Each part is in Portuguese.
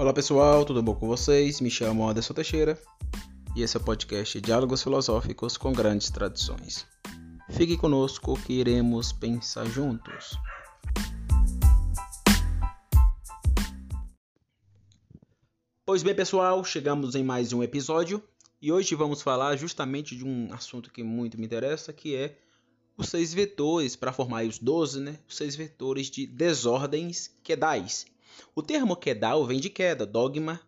Olá pessoal, tudo bom com vocês? Me chamo Anderson Teixeira e esse é o podcast Diálogos Filosóficos com Grandes Tradições. Fique conosco que iremos pensar juntos. Pois bem, pessoal, chegamos em mais um episódio e hoje vamos falar justamente de um assunto que muito me interessa, que é os seis vetores para formar os 12, né? Os seis vetores de desordens quedais. O termo quedal vem de queda, dogma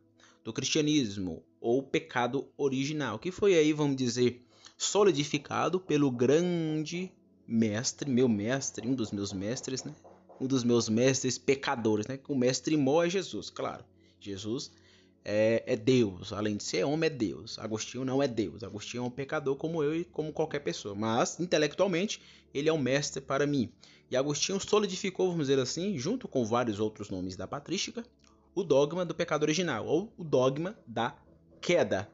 do cristianismo ou pecado original, que foi aí, vamos dizer, solidificado pelo grande mestre, meu mestre, um dos meus mestres, né? Um dos meus mestres pecadores, né? O mestre mó é Jesus, claro. Jesus é, é, Deus, além de ser homem, é Deus. Agostinho não é Deus. Agostinho é um pecador como eu e como qualquer pessoa. Mas, intelectualmente, ele é um mestre para mim. E Agostinho solidificou, vamos dizer assim, junto com vários outros nomes da patrística, o dogma do pecado original, ou o dogma da queda.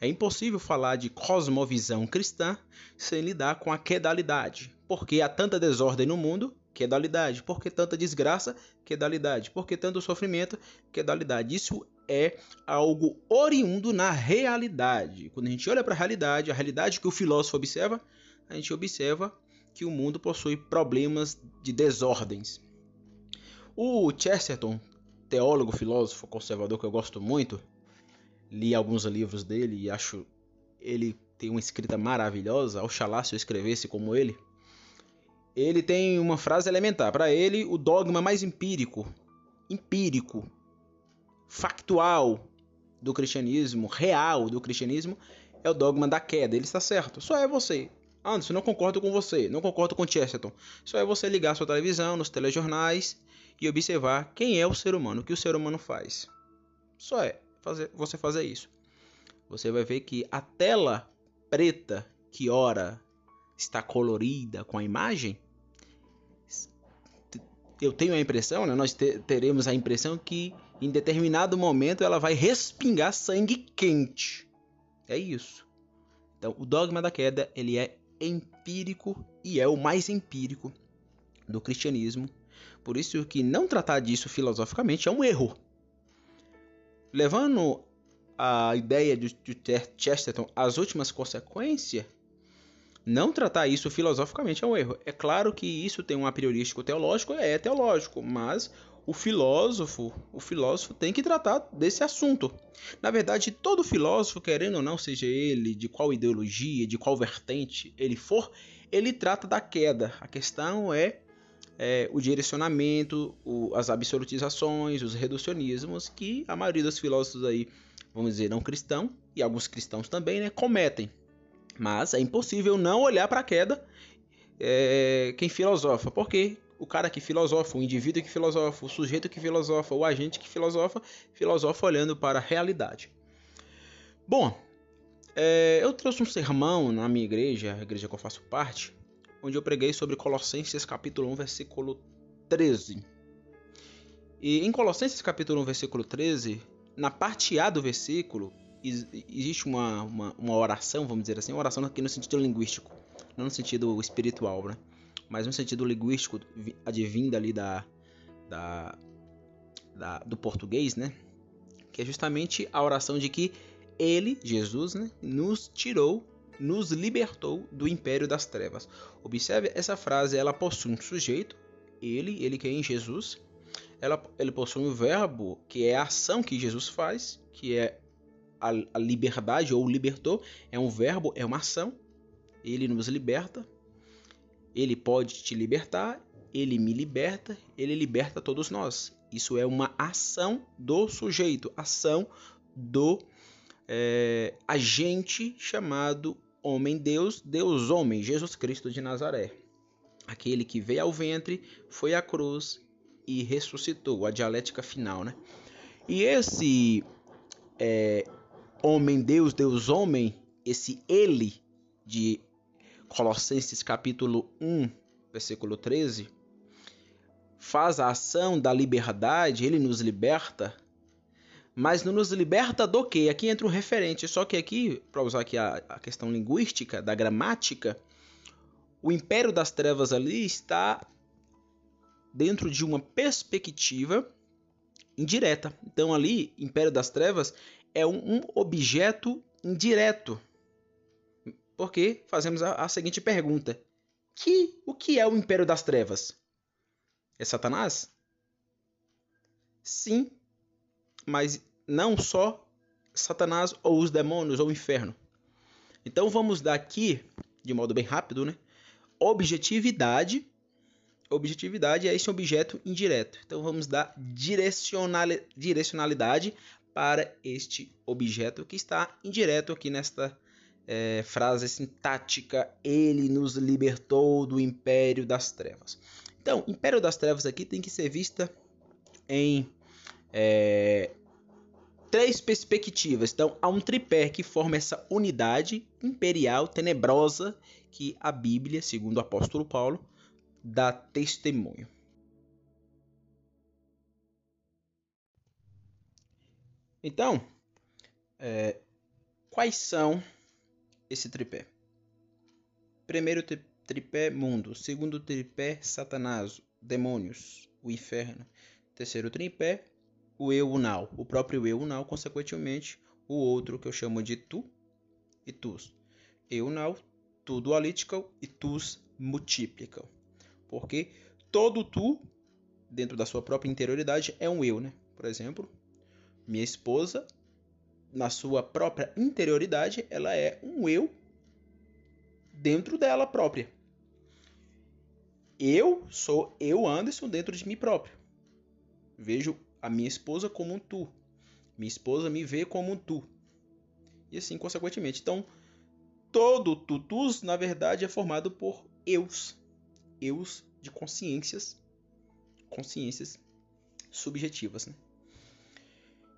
É impossível falar de cosmovisão cristã sem lidar com a quedalidade, porque há tanta desordem no mundo, quedalidade, porque tanta desgraça, quedalidade, porque tanto sofrimento, quedalidade. Isso é algo oriundo na realidade. Quando a gente olha para a realidade, a realidade que o filósofo observa, a gente observa que o mundo possui problemas de desordens. O Chesterton, teólogo, filósofo, conservador que eu gosto muito, li alguns livros dele e acho ele tem uma escrita maravilhosa. Oxalá se eu escrevesse como ele. Ele tem uma frase elementar. Para ele, o dogma mais empírico, empírico, factual do cristianismo, real do cristianismo, é o dogma da queda. Ele está certo. Só é você. Anderson, não concordo com você. Não concordo com Chesterton. Só é você ligar sua televisão, nos telejornais e observar quem é o ser humano, o que o ser humano faz. Só é fazer, você fazer isso. Você vai ver que a tela preta que ora está colorida com a imagem, eu tenho a impressão, né, nós teremos a impressão que em determinado momento ela vai respingar sangue quente. É isso. Então, o dogma da queda, ele é empírico e é o mais empírico do cristianismo. Por isso que não tratar disso filosoficamente é um erro. Levando a ideia de Chesterton às últimas consequências, não tratar isso filosoficamente é um erro. É claro que isso tem um apriorístico teológico, é teológico, mas o filósofo, o filósofo tem que tratar desse assunto. Na verdade, todo filósofo, querendo ou não, seja ele de qual ideologia, de qual vertente ele for, ele trata da queda. A questão é, é o direcionamento, o, as absolutizações, os reducionismos que a maioria dos filósofos aí, vamos dizer, não cristão e alguns cristãos também, né, cometem. Mas é impossível não olhar para a queda é, quem filosofa. Por quê? O cara que filosofa, o indivíduo que filosofa, o sujeito que filosofa, o agente que filosofa, filosofa olhando para a realidade. Bom, é, eu trouxe um sermão na minha igreja, a igreja que eu faço parte, onde eu preguei sobre Colossenses capítulo 1, versículo 13. E em Colossenses capítulo 1, versículo 13, na parte A do versículo, existe uma, uma, uma, oração, vamos dizer assim, uma oração aqui no sentido linguístico, não no sentido espiritual, né? Mas no sentido linguístico, advinda ali da, da, da, do português, né? Que é justamente a oração de que ele, Jesus, né, nos tirou, nos libertou do império das trevas. Observe essa frase, ela possui um sujeito, ele, ele que é em Jesus. Ela, ele possui um verbo que é a ação que Jesus faz, que é a, a liberdade ou libertou, é um verbo, é uma ação. Ele nos liberta. Ele pode te libertar, ele me liberta, ele liberta todos nós. Isso é uma ação do sujeito, ação do é, agente chamado homem-deus, Deus-homem, Jesus Cristo de Nazaré. Aquele que veio ao ventre, foi à cruz e ressuscitou, a dialética final, né? E esse é, homem-deus, Deus-homem, esse ele de Colossenses capítulo 1, versículo 13, faz a ação da liberdade, ele nos liberta, mas não nos liberta do que? Aqui entra um referente, só que aqui, para usar aqui a, a questão linguística, da gramática, o império das trevas ali está dentro de uma perspectiva indireta. Então ali, Império das Trevas é um, um objeto indireto. Porque fazemos a, a seguinte pergunta: que o que é o Império das Trevas? É Satanás? Sim, mas não só Satanás ou os demônios ou o inferno. Então vamos dar aqui, de modo bem rápido, né? Objetividade. Objetividade é esse objeto indireto. Então vamos dar direcionalidade para este objeto que está indireto aqui nesta é, frase sintática: Ele nos libertou do império das trevas. Então, império das trevas aqui tem que ser vista em é, três perspectivas. Então, há um tripé que forma essa unidade imperial tenebrosa que a Bíblia, segundo o apóstolo Paulo, dá testemunho. Então, é, quais são esse tripé? Primeiro tripé, mundo. Segundo tripé, Satanás, demônios, o inferno. Terceiro tripé, o eu unal, o próprio eu unal, consequentemente, o outro que eu chamo de tu e tus. Eu unal, tu dualítico e tus multiplical. Porque todo tu, dentro da sua própria interioridade, é um eu, né? Por exemplo, minha esposa, na sua própria interioridade, ela é um eu dentro dela própria. Eu sou eu, Anderson, dentro de mim próprio. Vejo a minha esposa como um tu. Minha esposa me vê como um tu. E assim, consequentemente. Então, todo tutus, na verdade, é formado por eus. Eus de consciências. Consciências subjetivas. Né?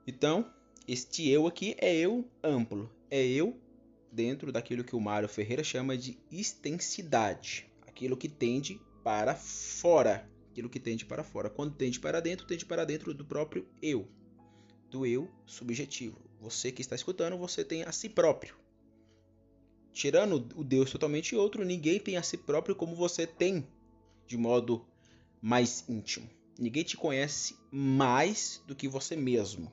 Então, este eu aqui é eu amplo. É eu dentro daquilo que o Mário Ferreira chama de extensidade. Aquilo que tende para fora aquilo que tende para fora. Quando tende para dentro, tende para dentro do próprio eu, do eu subjetivo. Você que está escutando, você tem a si próprio. Tirando o Deus totalmente outro, ninguém tem a si próprio como você tem, de modo mais íntimo. Ninguém te conhece mais do que você mesmo.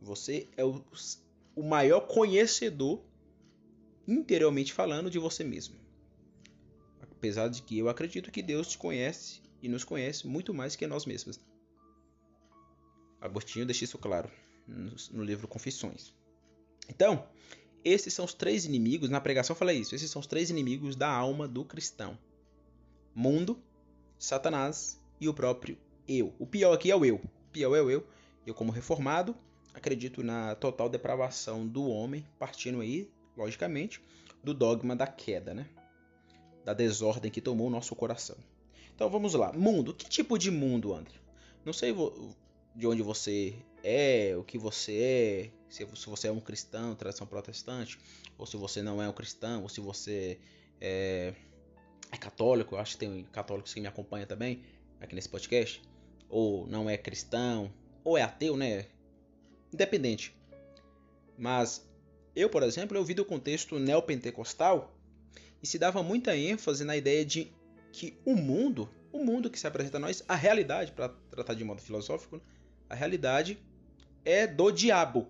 Você é o, o maior conhecedor, interiormente falando, de você mesmo. Apesar de que eu acredito que Deus te conhece e nos conhece muito mais que nós mesmos. Agostinho deixa isso claro no livro Confissões. Então, esses são os três inimigos, na pregação eu falei isso, esses são os três inimigos da alma do cristão: mundo, Satanás e o próprio eu. O pior aqui é o eu. O pior é o eu. Eu, como reformado, acredito na total depravação do homem, partindo aí, logicamente, do dogma da queda, né? Da desordem que tomou o nosso coração. Então vamos lá. Mundo. Que tipo de mundo, André? Não sei de onde você é, o que você é, se você é um cristão, tradição protestante, ou se você não é um cristão, ou se você é, é católico. Eu acho que tem católicos que me acompanham também aqui nesse podcast. Ou não é cristão, ou é ateu, né? Independente. Mas eu, por exemplo, eu vi do contexto neopentecostal e se dava muita ênfase na ideia de que o mundo, o mundo que se apresenta a nós, a realidade, para tratar de modo filosófico, a realidade é do diabo.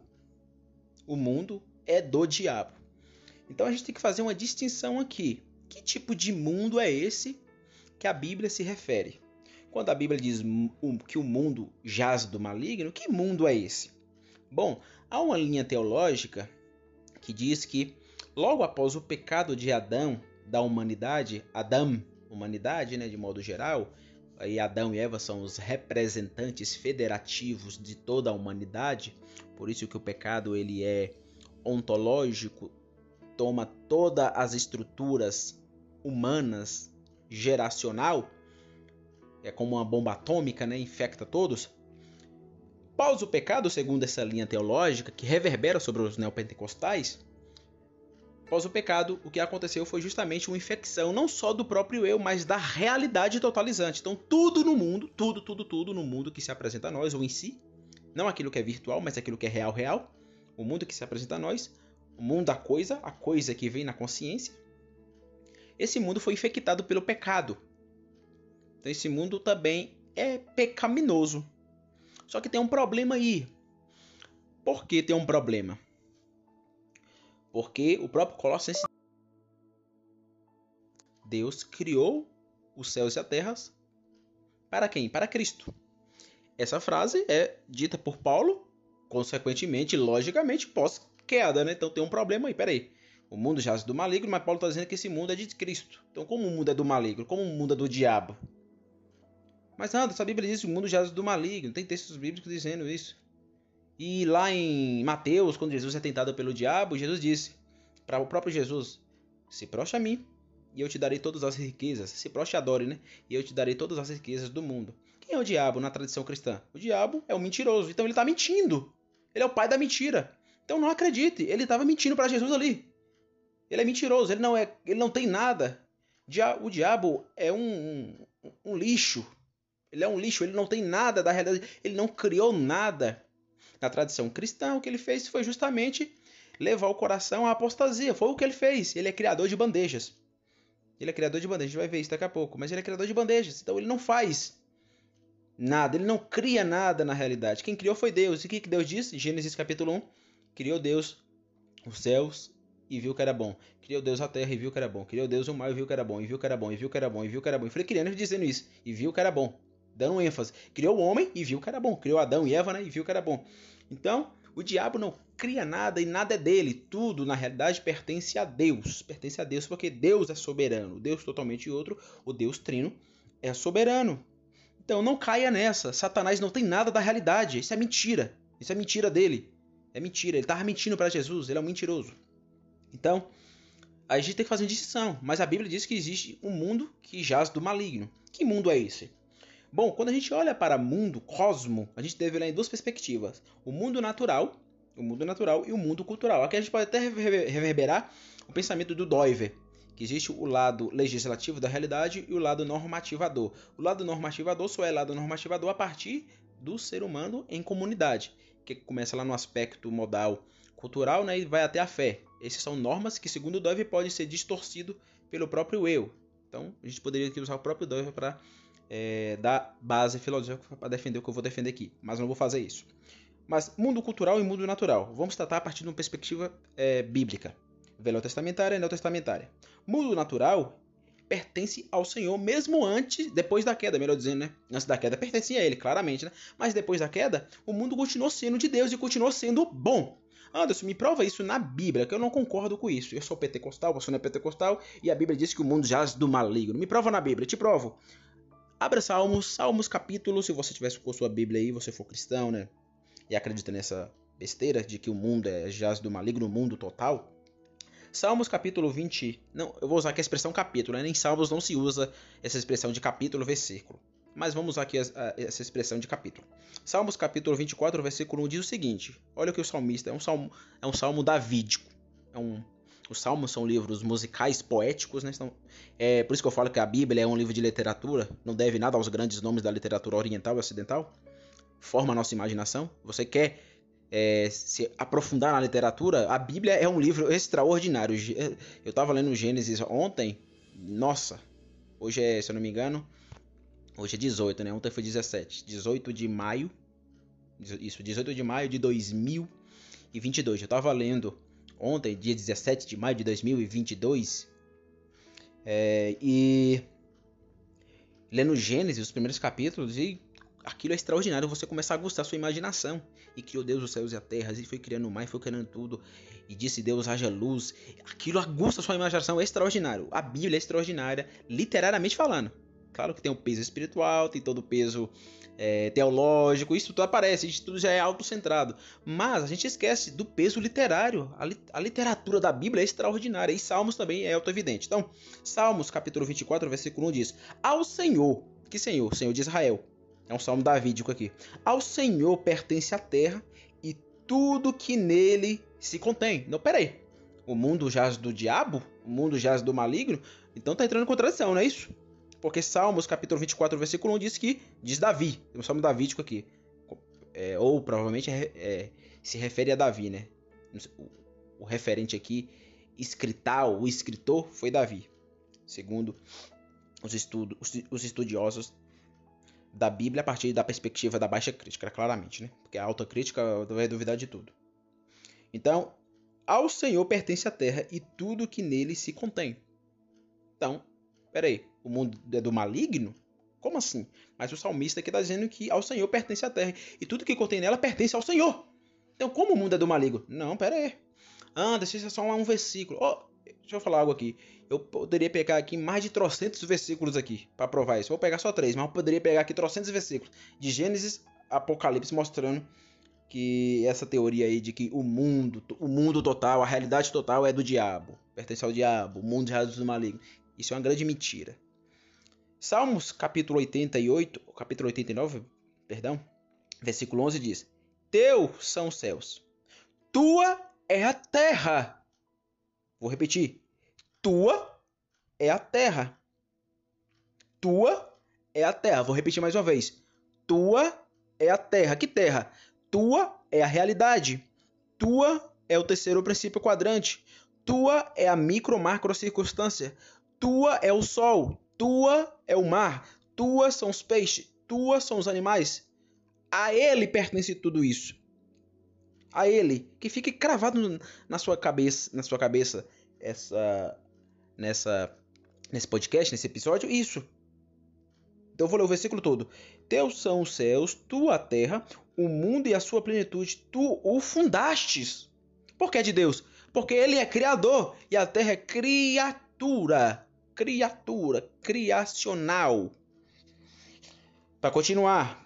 O mundo é do diabo. Então a gente tem que fazer uma distinção aqui. Que tipo de mundo é esse que a Bíblia se refere? Quando a Bíblia diz que o mundo jaz do maligno, que mundo é esse? Bom, há uma linha teológica que diz que logo após o pecado de Adão, da humanidade, Adão, humanidade, né, de modo geral, e Adão e Eva são os representantes federativos de toda a humanidade, por isso que o pecado ele é ontológico, toma todas as estruturas humanas, geracional, é como uma bomba atômica, né, infecta todos. Após o pecado, segundo essa linha teológica que reverbera sobre os neopentecostais, Após o pecado, o que aconteceu foi justamente uma infecção não só do próprio eu, mas da realidade totalizante. Então, tudo no mundo, tudo, tudo, tudo no mundo que se apresenta a nós, ou em si, não aquilo que é virtual, mas aquilo que é real, real, o mundo que se apresenta a nós, o mundo da coisa, a coisa que vem na consciência, esse mundo foi infectado pelo pecado. Então, esse mundo também é pecaminoso. Só que tem um problema aí. Por que tem um problema? Porque o próprio Colossenses Deus criou os céus e a terra para quem? Para Cristo. Essa frase é dita por Paulo, consequentemente, logicamente, pós-queda, né? Então tem um problema aí, peraí. O mundo jaz do maligno, mas Paulo está dizendo que esse mundo é de Cristo. Então, como o mundo é do maligno? Como o mundo é do diabo? Mas nada, essa Bíblia diz que o mundo jaz do maligno. Tem textos bíblicos dizendo isso. E lá em Mateus, quando Jesus é tentado pelo diabo, Jesus disse para o próprio Jesus: Se prostra a mim, e eu te darei todas as riquezas. Se prostre adore, né? E eu te darei todas as riquezas do mundo. Quem é o diabo na tradição cristã? O diabo é o mentiroso. Então ele está mentindo. Ele é o pai da mentira. Então não acredite, ele estava mentindo para Jesus ali. Ele é mentiroso, ele não é, ele não tem nada. O diabo é um, um, um lixo. Ele é um lixo, ele não tem nada da realidade, ele não criou nada. Na tradição cristã, o que ele fez foi justamente levar o coração à apostasia. Foi o que ele fez. Ele é criador de bandejas. Ele é criador de bandejas, a gente vai ver isso daqui a pouco. Mas ele é criador de bandejas, então ele não faz nada, ele não cria nada na realidade. Quem criou foi Deus. E o que Deus disse? Gênesis capítulo 1. Criou Deus os céus e viu que era bom. Criou Deus a terra e viu que era bom. Criou Deus o mar e viu que era bom. E viu que era bom. E viu que era bom. E viu que era bom. E foi criando e dizendo isso. E viu que era bom. Dando ênfase. Criou o homem e viu que era bom. Criou Adão e Eva né? e viu que era bom. Então, o diabo não cria nada e nada é dele. Tudo, na realidade, pertence a Deus. Pertence a Deus porque Deus é soberano. Deus totalmente outro, o Deus trino, é soberano. Então não caia nessa. Satanás não tem nada da realidade. Isso é mentira. Isso é mentira dele. É mentira. Ele estava mentindo para Jesus. Ele é um mentiroso. Então, a gente tem que fazer uma distinção. Mas a Bíblia diz que existe um mundo que jaz do maligno. Que mundo é esse? Bom, quando a gente olha para mundo, cosmo, a gente deve olhar em duas perspectivas: o mundo natural, o mundo natural e o mundo cultural. Aqui a gente pode até reverberar o pensamento do Doiver, que existe o lado legislativo da realidade e o lado normativador. O lado normativador só é lado normativador a partir do ser humano em comunidade, que começa lá no aspecto modal cultural né, e vai até a fé. Essas são normas que, segundo Dove, podem ser distorcido pelo próprio eu. Então, a gente poderia usar o próprio Dove para é, dar base filosófica para defender o que eu vou defender aqui, mas não vou fazer isso. Mas mundo cultural e mundo natural. Vamos tratar a partir de uma perspectiva é, bíblica, velotestamentária e neotestamentária. Mundo natural pertence ao Senhor mesmo antes, depois da queda, melhor dizendo, né? Antes da queda pertencia a ele, claramente, né? Mas depois da queda, o mundo continuou sendo de Deus e continuou sendo bom. Anderson, me prova isso na Bíblia, que eu não concordo com isso. Eu sou pentecostal, você não é pentecostal, e a Bíblia diz que o mundo jaz do maligno. Me prova na Bíblia, te provo. Abra Salmos, Salmos capítulo, se você tivesse com a sua Bíblia aí, você for cristão, né? E acredita nessa besteira de que o mundo é jaz do maligno, o mundo total. Salmos capítulo 20. Não, eu vou usar aqui a expressão capítulo, né? Em Salmos não se usa essa expressão de capítulo, versículo. Mas vamos usar aqui essa expressão de capítulo. Salmos capítulo 24, versículo 1 diz o seguinte: Olha o que o salmista é um salmo, é um salmo davídico. É um, os salmos são livros musicais, poéticos, né? Então, é por isso que eu falo que a Bíblia é um livro de literatura, não deve nada aos grandes nomes da literatura oriental e ocidental. Forma a nossa imaginação. Você quer é, se aprofundar na literatura, a Bíblia é um livro extraordinário. Eu estava lendo Gênesis ontem, nossa, hoje é, se eu não me engano, Hoje é 18, né? Ontem foi 17. 18 de maio. Isso, 18 de maio de 2022. Eu tava lendo ontem, dia 17 de maio de 2022. É, e lendo Gênesis, os primeiros capítulos, e aquilo é extraordinário. Você começar a gostar da sua imaginação. E criou Deus os céus e a terra, e foi criando o mar, e foi criando tudo. E disse Deus, haja luz. Aquilo aguça a sua imaginação, é extraordinário. A Bíblia é extraordinária, literariamente falando. Claro que tem o peso espiritual, tem todo o peso é, teológico, isso tudo aparece, isso tudo já é autocentrado. Mas a gente esquece do peso literário. A, li a literatura da Bíblia é extraordinária e Salmos também é auto-evidente. Então, Salmos capítulo 24, versículo 1 diz: Ao Senhor, que Senhor? Senhor de Israel. É um salmo davídico aqui. Ao Senhor pertence a terra e tudo que nele se contém. Não, peraí. O mundo jaz do diabo? O mundo jaz do maligno? Então tá entrando em contradição, não é isso? Porque Salmos, capítulo 24, versículo 1 diz que diz Davi. Tem um salmo davídico aqui. É, ou provavelmente é, é, se refere a Davi, né? O, o referente aqui, escrital, o escritor foi Davi. Segundo os, estudos, os, os estudiosos da Bíblia a partir da perspectiva da baixa crítica, claramente, né? Porque a alta crítica vai duvidar de tudo. Então, ao Senhor pertence a terra e tudo que nele se contém. Então, peraí, o mundo é do maligno? Como assim? Mas o salmista aqui está dizendo que ao Senhor pertence a terra e tudo que contém nela pertence ao Senhor. Então, como o mundo é do maligno? Não, peraí. Ah, deixa eu só um versículo. Oh, deixa eu falar algo aqui. Eu poderia pegar aqui mais de trocentos versículos aqui para provar isso. Vou pegar só três, mas eu poderia pegar aqui trocentos versículos de Gênesis, Apocalipse mostrando que essa teoria aí de que o mundo, o mundo total, a realidade total é do diabo, pertence ao diabo, o mundo de razões do maligno. Isso é uma grande mentira. Salmos capítulo 88, capítulo 89, perdão, versículo 11 diz: Teu são os céus, tua é a terra. Vou repetir. Tua é a terra. Tua é a terra. Vou repetir mais uma vez. Tua é a terra. Que terra? Tua é a realidade. Tua é o terceiro princípio quadrante. Tua é a micro macro circunstância. Tua é o sol. Tua é o mar. Tua são os peixes. Tua são os animais. A ele pertence tudo isso. A ele, que fique cravado na sua cabeça, na sua cabeça essa nessa nesse podcast, nesse episódio, isso. Então eu vou ler o versículo todo. Teus são os céus, tu a terra, o mundo e a sua plenitude, tu o fundastes. Por que é de Deus? Porque ele é criador e a terra é criatura. Criatura, criacional. Para continuar,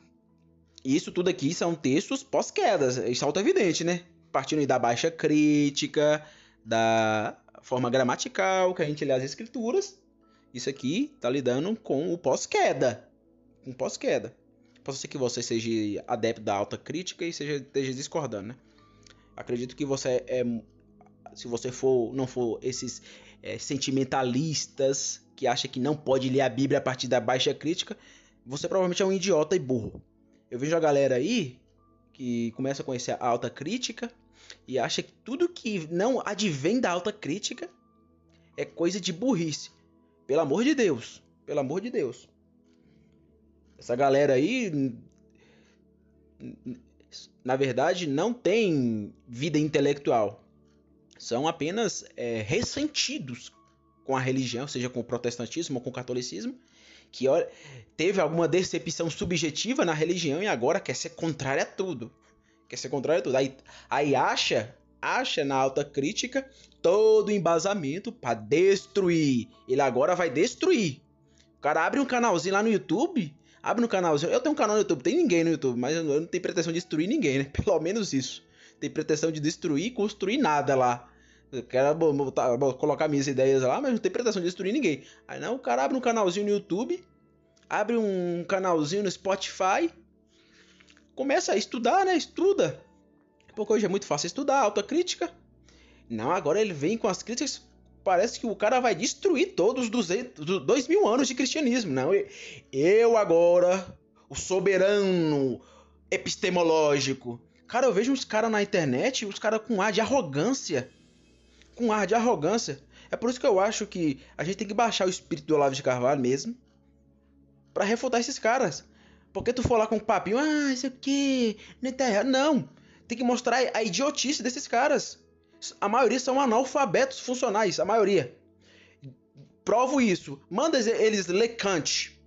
isso tudo aqui são textos pós-quedas, isso é auto-evidente, né? Partindo da baixa crítica, da forma gramatical que a gente lê as escrituras. Isso aqui está lidando com o pós-queda. Com pós-queda. Pode ser que você seja adepto da alta crítica e seja, esteja discordando, né? Acredito que você é. Se você for, não for esses é, sentimentalistas que acha que não pode ler a Bíblia a partir da baixa crítica, você provavelmente é um idiota e burro. Eu vejo a galera aí que começa a conhecer a alta crítica e acha que tudo que não advém da alta crítica é coisa de burrice. Pelo amor de Deus, pelo amor de Deus. Essa galera aí na verdade não tem vida intelectual. São apenas é, ressentidos com a religião, seja com o protestantismo ou com o catolicismo, que teve alguma decepção subjetiva na religião e agora quer ser contrário a tudo quer ser contrário a tudo. Aí, aí acha, acha na alta crítica todo o embasamento para destruir. Ele agora vai destruir. O cara abre um canalzinho lá no YouTube, abre um canalzinho. Eu tenho um canal no YouTube, tem ninguém no YouTube, mas eu não tenho pretensão de destruir ninguém, né? Pelo menos isso. Tem pretensão de destruir e construir nada lá. Eu quero botar, colocar minhas ideias lá, mas não tem pretensão de destruir ninguém. Aí não, o cara abre um canalzinho no YouTube, abre um canalzinho no Spotify, começa a estudar, né? Estuda. Porque hoje é muito fácil estudar, autocrítica. Não, agora ele vem com as críticas. Parece que o cara vai destruir todos os dois mil anos de cristianismo. Não, eu agora, o soberano epistemológico. Cara, eu vejo uns caras na internet, os caras com ar de arrogância. Com ar de arrogância. É por isso que eu acho que a gente tem que baixar o espírito do Olavo de Carvalho mesmo. para refutar esses caras. Porque tu for lá com um papinho, ah, isso aqui, não tá errado. Não. Tem que mostrar a idiotice desses caras. A maioria são analfabetos funcionais, a maioria. Provo isso. Manda eles ler Kant.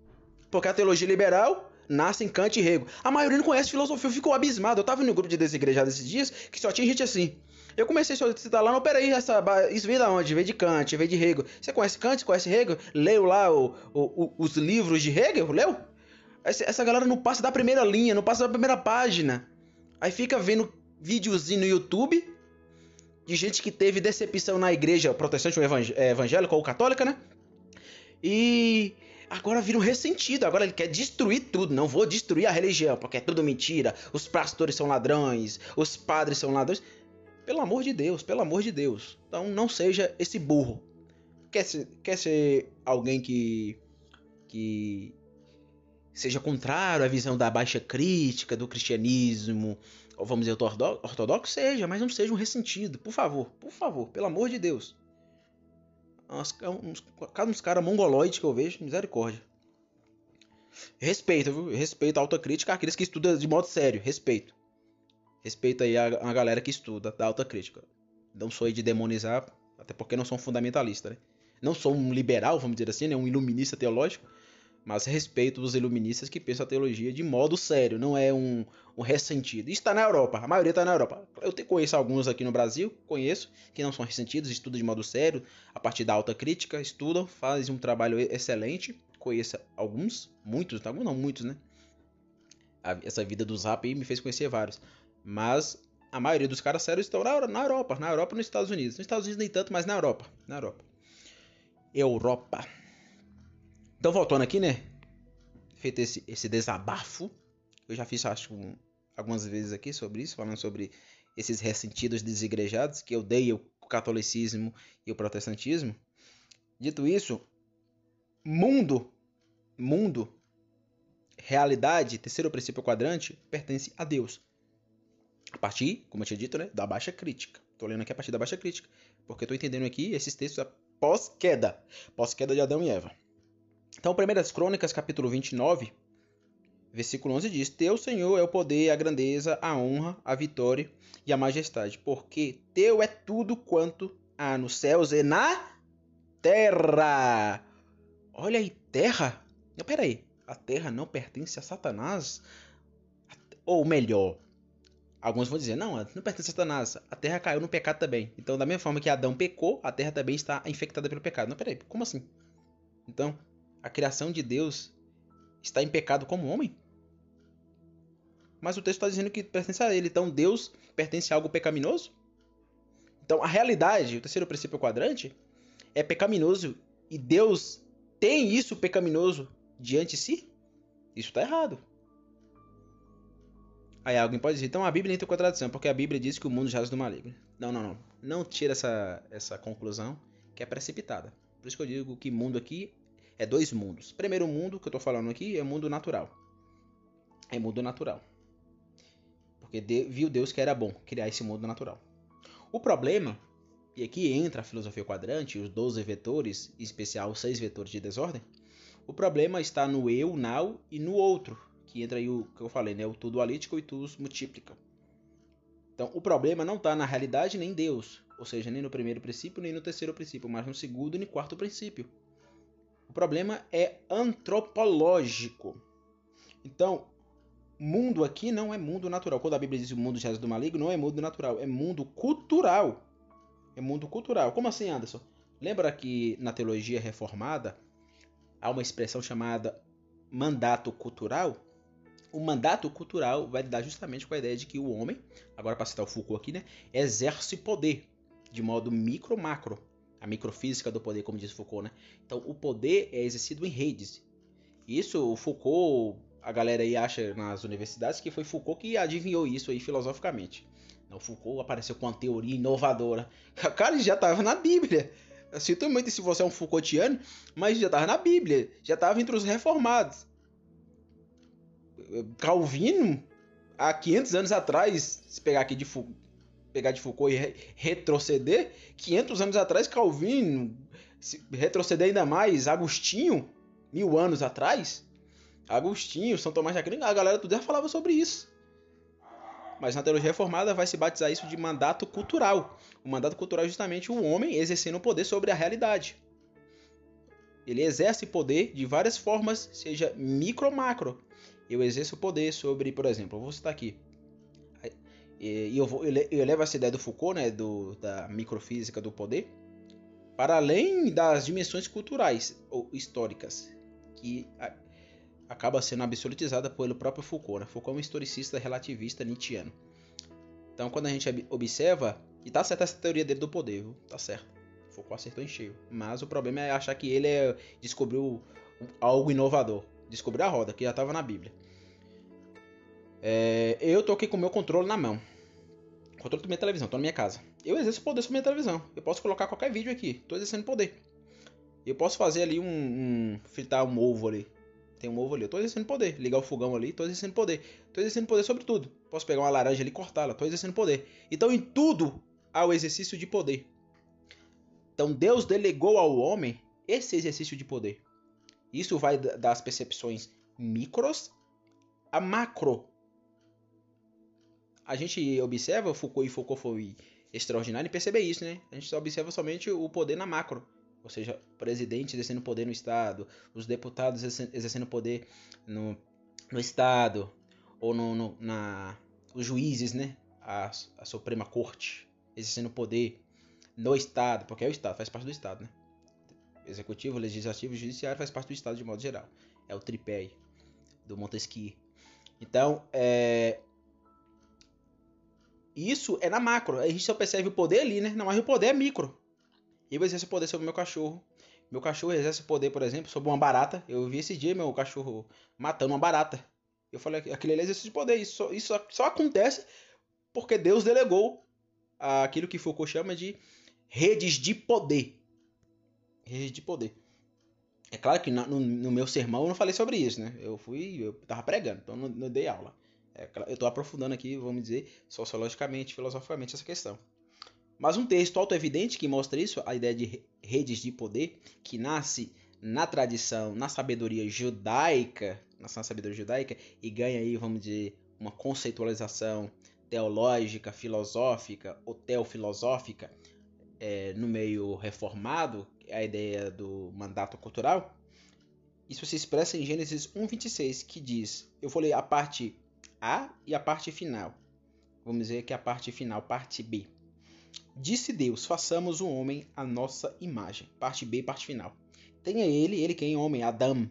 Porque a teologia liberal nasce em Kant e Hegel. A maioria não conhece filosofia, eu fico abismado. Eu tava no grupo de desigrejados esses dias que só tinha gente assim. Eu comecei a solicitar lá, não, peraí, essa, isso veio da onde? Veio de Kant, veio de Hegel. Você conhece Kant? Conhece Hegel? Leu lá o, o, os livros de Hegel? Leu? Essa galera não passa da primeira linha, não passa da primeira página. Aí fica vendo videozinho no YouTube de gente que teve decepção na igreja protestante ou é, evangélica ou católica, né? E agora vira um ressentido. Agora ele quer destruir tudo. Não vou destruir a religião, porque é tudo mentira. Os pastores são ladrões, os padres são ladrões. Pelo amor de Deus, pelo amor de Deus. Então não seja esse burro. Quer ser, quer ser alguém que, que seja contrário à visão da baixa crítica do cristianismo, ou vamos dizer, ortodoxo, seja, mas não seja um ressentido, por favor, por favor, pelo amor de Deus. Uns, uns, uns caras mongoloides que eu vejo, misericórdia. Respeito, viu? Respeito a autocrítica àqueles que estudam de modo sério. Respeito. Respeito aí a, a galera que estuda da autocrítica. Não sou aí de demonizar, até porque não sou um fundamentalista, né? Não sou um liberal, vamos dizer assim, né? Um iluminista teológico mas respeito os iluministas que pensam a teologia de modo sério, não é um, um ressentido. Está na Europa, a maioria está na Europa. Eu conheço alguns aqui no Brasil, conheço, que não são ressentidos, estudam de modo sério, a partir da alta crítica, estudam, fazem um trabalho excelente. Conheço alguns, muitos, alguns não, muitos, né? Essa vida do Zap aí me fez conhecer vários. Mas a maioria dos caras sérios estão na, Europa, na Europa e nos Estados Unidos. Nos Estados Unidos nem tanto, mas na Europa. Na Europa. Europa. Então, voltando aqui, né? Feito esse, esse desabafo, eu já fiz, acho, um, algumas vezes aqui sobre isso, falando sobre esses ressentidos desigrejados que odeiam o catolicismo e o protestantismo. Dito isso, mundo, mundo, realidade, terceiro princípio quadrante, pertence a Deus. A partir, como eu tinha dito, né, da baixa crítica. Estou lendo aqui a partir da baixa crítica, porque estou entendendo aqui esses textos pós-queda, pós-queda de Adão e Eva. Então, 1 Crônicas, capítulo 29, versículo 11 diz: Teu Senhor é o poder, a grandeza, a honra, a vitória e a majestade, porque teu é tudo quanto há nos céus e na terra. Olha aí, terra? Não, peraí, a terra não pertence a Satanás? Ou melhor, alguns vão dizer, não, não pertence a Satanás, a terra caiu no pecado também. Então, da mesma forma que Adão pecou, a terra também está infectada pelo pecado. Não, peraí, como assim? Então, a criação de Deus está em pecado como homem? Mas o texto está dizendo que pertence a ele. Então Deus pertence a algo pecaminoso? Então a realidade, o terceiro princípio quadrante, é pecaminoso e Deus tem isso pecaminoso diante de si? Isso está errado. Aí alguém pode dizer, então a Bíblia entra em contradição, porque a Bíblia diz que o mundo jaz do maligno. Não, não, não. Não tira essa, essa conclusão que é precipitada. Por isso que eu digo que mundo aqui é dois mundos. Primeiro mundo que eu estou falando aqui é mundo natural. É mundo natural. Porque viu Deus que era bom criar esse mundo natural. O problema, e aqui entra a filosofia quadrante, os 12 vetores, em especial os 6 vetores de desordem, o problema está no eu, now e no outro, que entra aí o que eu falei, né? o tudo alítico e tudo multiplica. Então, o problema não está na realidade nem em Deus, ou seja, nem no primeiro princípio, nem no terceiro princípio, mas no segundo e no quarto princípio. O problema é antropológico. Então, mundo aqui não é mundo natural. Quando a Bíblia diz o mundo já do maligno, não é mundo natural, é mundo cultural. É mundo cultural. Como assim, Anderson? Lembra que na teologia reformada há uma expressão chamada mandato cultural? O mandato cultural vai lidar justamente com a ideia de que o homem, agora para citar o Foucault aqui, né, exerce poder de modo micro-macro a microfísica do poder, como diz Foucault, né? Então, o poder é exercido em redes. Isso, o Foucault, a galera aí acha nas universidades que foi Foucault que adivinhou isso aí filosoficamente. O Foucault apareceu com uma teoria inovadora. Cara, já estava na Bíblia. Eu sinto muito se você é um Foucaultiano, mas já estava na Bíblia. Já estava entre os reformados. Calvino, há 500 anos atrás, se pegar aqui de Foucault, pegar de Foucault e re retroceder, 500 anos atrás, Calvino, retroceder ainda mais, Agostinho, mil anos atrás, Agostinho, São Tomás de Aquino, a galera tudo já falava sobre isso. Mas na teologia reformada vai se batizar isso de mandato cultural. O mandato cultural é justamente o homem exercendo poder sobre a realidade. Ele exerce poder de várias formas, seja micro ou macro. Eu exerço poder sobre, por exemplo, eu vou citar aqui, e, eu, vou, eu, levo essa ideia do Foucault, né, do, da microfísica do poder, para além das dimensões culturais ou históricas, que acaba sendo absolutizada pelo próprio Foucault. Né? Foucault é um historicista relativista nietzschiano. Então, quando a gente observa, e tá certa essa teoria dele do poder, viu? tá certo. Foucault acertou em cheio. Mas o problema é achar que ele é, descobriu algo inovador. Descobriu a roda, que já estava na Bíblia. É, eu tô aqui com o meu controle na mão. Controle da minha televisão, tô na minha casa. Eu exerço poder sobre minha televisão. Eu posso colocar qualquer vídeo aqui. Tô exercendo poder. Eu posso fazer ali um, um. fritar um ovo ali. Tem um ovo ali. Eu tô exercendo poder. Ligar o fogão ali. Tô exercendo poder. Tô exercendo poder sobre tudo. Posso pegar uma laranja ali e cortá-la. Tô exercendo poder. Então em tudo há o exercício de poder. Então Deus delegou ao homem esse exercício de poder. Isso vai das percepções micros a macro. A gente observa, Foucault e Foucault foi extraordinário em perceber isso, né? A gente só observa somente o poder na macro. Ou seja, o presidente exercendo poder no Estado, os deputados exercendo poder no, no Estado, ou no, no, na, os juízes, né? A, a Suprema Corte exercendo poder no Estado, porque é o Estado, faz parte do Estado, né? Executivo, Legislativo e Judiciário faz parte do Estado de modo geral. É o tripé do Montesquieu. Então, é... isso é na macro. A gente só percebe o poder ali, né? Não, mas o poder é micro. Eu exerço poder sobre o meu cachorro. Meu cachorro exerce poder, por exemplo, sobre uma barata. Eu vi esse dia meu cachorro matando uma barata. Eu falei, aquele é exercício de poder. Isso, isso só acontece porque Deus delegou aquilo que Foucault chama de redes de poder. Redes de poder. É claro que no, no, meu sermão eu não falei sobre isso, né? Eu fui, eu tava pregando, então não, não dei aula. É, eu estou aprofundando aqui, vamos dizer, sociologicamente, filosoficamente essa questão. Mas um texto auto-evidente que mostra isso, a ideia de redes de poder, que nasce na tradição, na sabedoria judaica, na sabedoria judaica, e ganha aí, vamos dizer, uma conceitualização teológica, filosófica ou teofilosófica é, no meio reformado, a ideia do mandato cultural, isso se expressa em Gênesis 1:26, que diz, eu vou ler a parte A e a parte final. Vamos dizer que a parte final, parte B. Disse Deus: façamos o homem a nossa imagem. Parte B, parte final. Tenha ele, ele quem? Homem, Adão.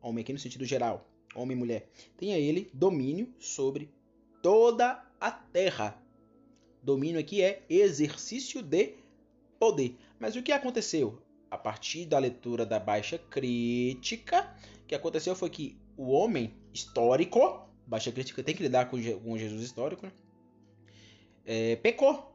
Homem aqui no sentido geral. Homem e mulher. Tenha ele domínio sobre toda a terra. Domínio aqui é exercício de poder. Mas o que aconteceu? A partir da leitura da baixa crítica, o que aconteceu foi que o homem histórico, baixa crítica tem que lidar com, com Jesus histórico, né? é, pecou.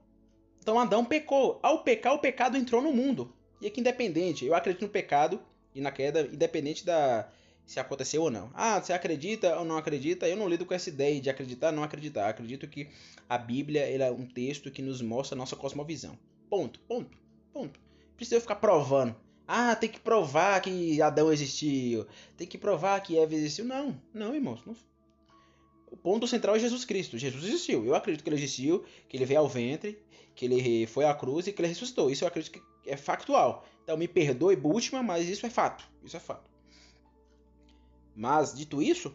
Então Adão pecou. Ao pecar, o pecado entrou no mundo. E aqui independente, eu acredito no pecado e na queda, independente da se aconteceu ou não. Ah, você acredita ou não acredita? Eu não lido com essa ideia de acreditar ou não acreditar. acredito que a Bíblia é um texto que nos mostra a nossa cosmovisão. Ponto, ponto, ponto. Precisa ficar provando. Ah, tem que provar que Adão existiu. Tem que provar que Eva existiu. Não, não, irmãos. Não. O ponto central é Jesus Cristo. Jesus existiu. Eu acredito que ele existiu, que ele veio ao ventre, que ele foi à cruz e que ele ressuscitou. Isso eu acredito que é factual. Então me perdoe, Bultmann, mas isso é fato. Isso é fato. Mas, dito isso,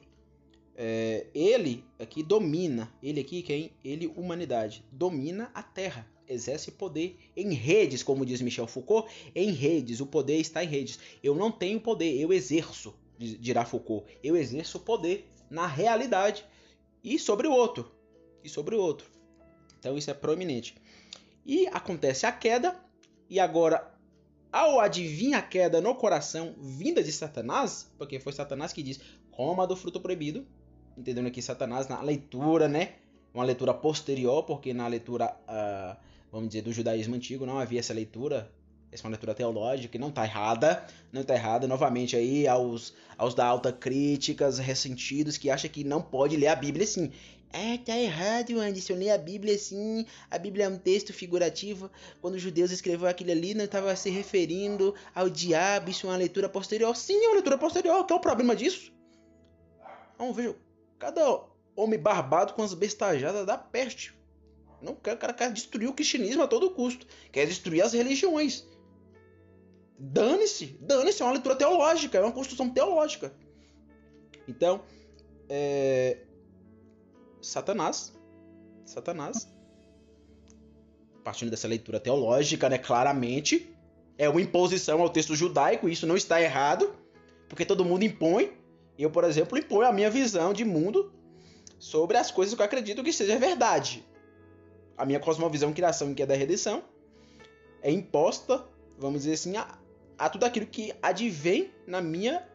é, ele aqui domina, ele aqui quem? Ele, humanidade, domina a Terra, exerce poder em redes, como diz Michel Foucault, em redes, o poder está em redes. Eu não tenho poder, eu exerço, dirá Foucault, eu exerço poder na realidade e sobre o outro, e sobre o outro. Então isso é proeminente. E acontece a queda, e agora ao adivinhar a queda no coração vinda de Satanás, porque foi Satanás que diz: coma do fruto proibido, entendendo aqui Satanás na leitura, né? Uma leitura posterior, porque na leitura, uh, vamos dizer, do judaísmo antigo não havia essa leitura. Essa é uma leitura teológica que não está errada, não está errada. Novamente aí aos, aos da alta críticas, ressentidos, que acham que não pode ler a Bíblia assim. É, tá errado, Anderson. Ler a Bíblia assim. A Bíblia é um texto figurativo. Quando os judeus escreveu aquilo ali, não estava se referindo ao diabo. Isso é uma leitura posterior. Sim, é uma leitura posterior. Qual é o problema disso? Vamos ver. Cada homem barbado com as bestajadas da peste. Não quer, o cara quer destruir o cristianismo a todo custo. Quer destruir as religiões. Dane-se. Dane-se. É uma leitura teológica. É uma construção teológica. Então, é, Satanás. Satanás. Partindo dessa leitura teológica, né, claramente, é uma imposição ao texto judaico, isso não está errado, porque todo mundo impõe. Eu, por exemplo, imponho a minha visão de mundo sobre as coisas que eu acredito que seja verdade. A minha cosmovisão, criação, que é da redenção, é imposta, vamos dizer assim, a, a tudo aquilo que advém na minha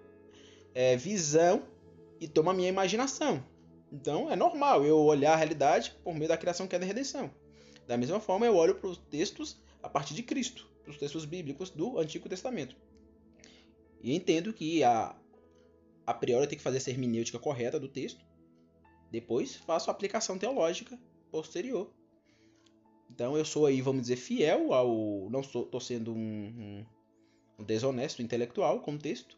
é, visão e toma a minha imaginação. Então é normal eu olhar a realidade por meio da criação que é da redenção. Da mesma forma, eu olho para os textos a partir de Cristo, para os textos bíblicos do Antigo Testamento. E entendo que a, a priori eu tenho que fazer essa hermenêutica correta do texto. Depois faço a aplicação teológica posterior. Então eu sou aí, vamos dizer, fiel ao. Não estou sendo um, um, desonesto intelectual com o texto.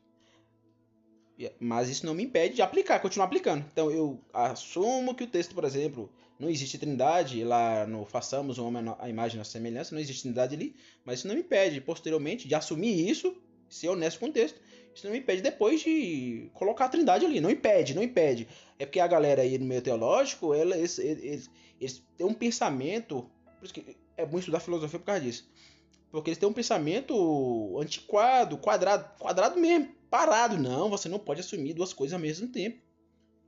Mas isso não me impede de aplicar, continuar aplicando. Então eu assumo que o texto, por exemplo, não existe trindade, lá no façamos o homem a imagem e a semelhança, não existe trindade ali, mas isso não me impede, posteriormente, de assumir isso, ser honesto com o texto. Isso não me impede depois de colocar a trindade ali. Não impede, não impede. É porque a galera aí no meio teológico, ela, eles, eles, eles têm um pensamento. Por isso que é bom estudar filosofia por causa disso. Porque eles têm um pensamento antiquado, quadrado, quadrado mesmo, parado. Não, você não pode assumir duas coisas ao mesmo tempo.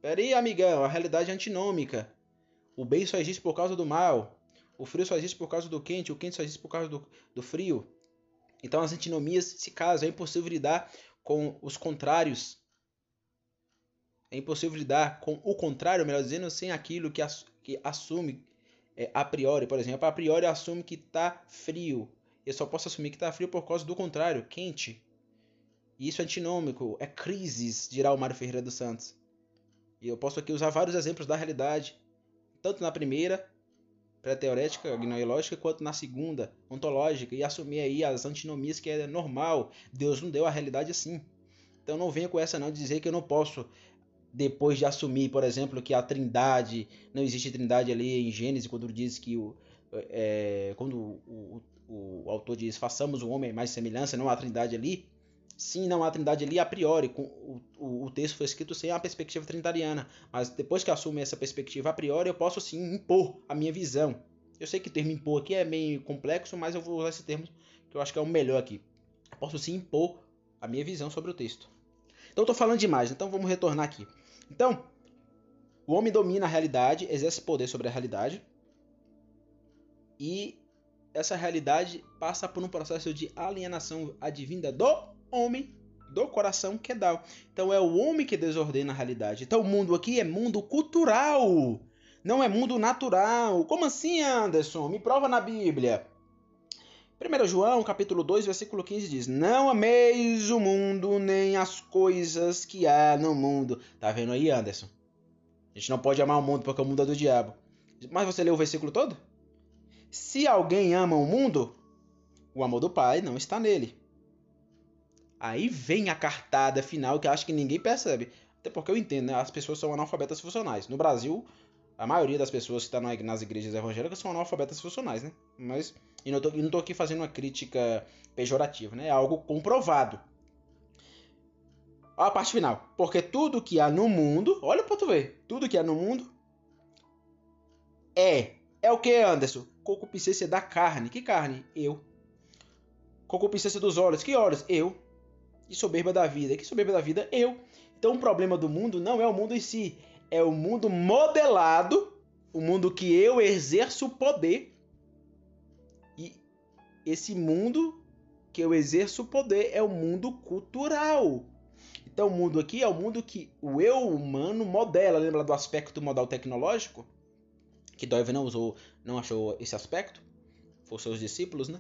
Pera aí, amigão, a realidade é antinômica. O bem só existe por causa do mal. O frio só existe por causa do quente. O quente só existe por causa do, do frio. Então as antinomias se casam. É impossível lidar com os contrários. É impossível lidar com o contrário, melhor dizendo, sem aquilo que, que assume é, a priori. Por exemplo, a priori assume que está frio. Eu só posso assumir que está frio por causa do contrário, quente. E isso é antinômico, é crises, dirá o Mário Ferreira dos Santos. E eu posso aqui usar vários exemplos da realidade, tanto na primeira, pré-teorética, gnoiológica, quanto na segunda, ontológica, e assumir aí as antinomias que é normal. Deus não deu a realidade assim. Então não venha com essa não de dizer que eu não posso, depois de assumir, por exemplo, que a trindade, não existe trindade ali em Gênesis, quando diz que o, é, quando o, o, o, autor diz façamos o homem mais semelhança, não há trindade ali, Sim, não há trindade ali a priori. Com, o, o, texto foi escrito sem a perspectiva trinitariana. Mas depois que assumo essa perspectiva a priori, eu posso sim impor a minha visão. Eu sei que o termo impor aqui é meio complexo, mas eu vou usar esse termo que eu acho que é o melhor aqui. Eu posso sim impor a minha visão sobre o texto. Então estou falando demais, então vamos retornar aqui. Então, o homem domina a realidade, exerce poder sobre a realidade. E essa realidade passa por um processo de alienação advinda do homem do coração que dá. Então é o homem que desordena a realidade. Então o mundo aqui é mundo cultural, não é mundo natural. Como assim, Anderson? Me prova na Bíblia. 1 João, capítulo 2, versículo 15 diz: Não ameis o mundo nem as coisas que há no mundo. Tá vendo aí, Anderson? A gente não pode amar o mundo porque o mundo é do diabo. Mas você leu o versículo todo? Se alguém ama o mundo, o amor do Pai não está nele. Aí vem a cartada final que acho que ninguém percebe. Até porque eu entendo, né? As pessoas são analfabetas funcionais. No Brasil, a maioria das pessoas que estão tá nas igrejas evangélicas são analfabetas funcionais, né? Mas e não, tô aqui fazendo uma crítica pejorativa, né? É algo comprovado. A parte final. Porque tudo que há no mundo, olha pra tu ver, tudo que há no mundo é. É o que, Anderson? Concupiscência da carne. Que carne? Eu. Concupiscência dos olhos. Que olhos? Eu e soberba da vida. Que soberba da vida? Eu. Então o problema do mundo não é o mundo em si, é o mundo modelado, o mundo que eu exerço o poder. E esse mundo que eu exerço o poder é o mundo cultural. Então o mundo aqui é o mundo que o eu humano modela. Lembra do aspecto modal tecnológico? Que Dove não usou, não achou esse aspecto? Foram seus discípulos, né?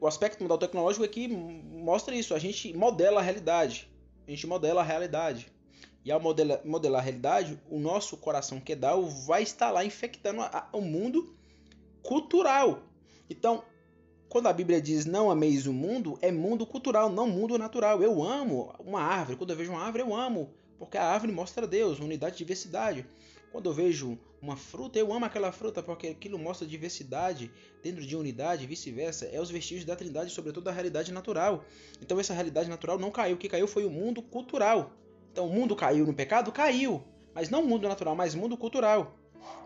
o aspecto modal tecnológico aqui mostra isso. A gente modela a realidade. A gente modela a realidade. E ao modelar, modelar a realidade, o nosso coração quedal vai estar lá infectando a, o mundo cultural. Então, quando a Bíblia diz não ameis o mundo, é mundo cultural, não mundo natural. Eu amo uma árvore. Quando eu vejo uma árvore, eu amo. Porque a árvore mostra Deus, unidade e diversidade. Quando eu vejo uma fruta, eu amo aquela fruta porque aquilo mostra diversidade dentro de unidade vice-versa. É os vestígios da Trindade, sobretudo a realidade natural. Então essa realidade natural não caiu, o que caiu foi o mundo cultural. Então o mundo caiu no pecado? Caiu. Mas não mundo natural, mas mundo cultural.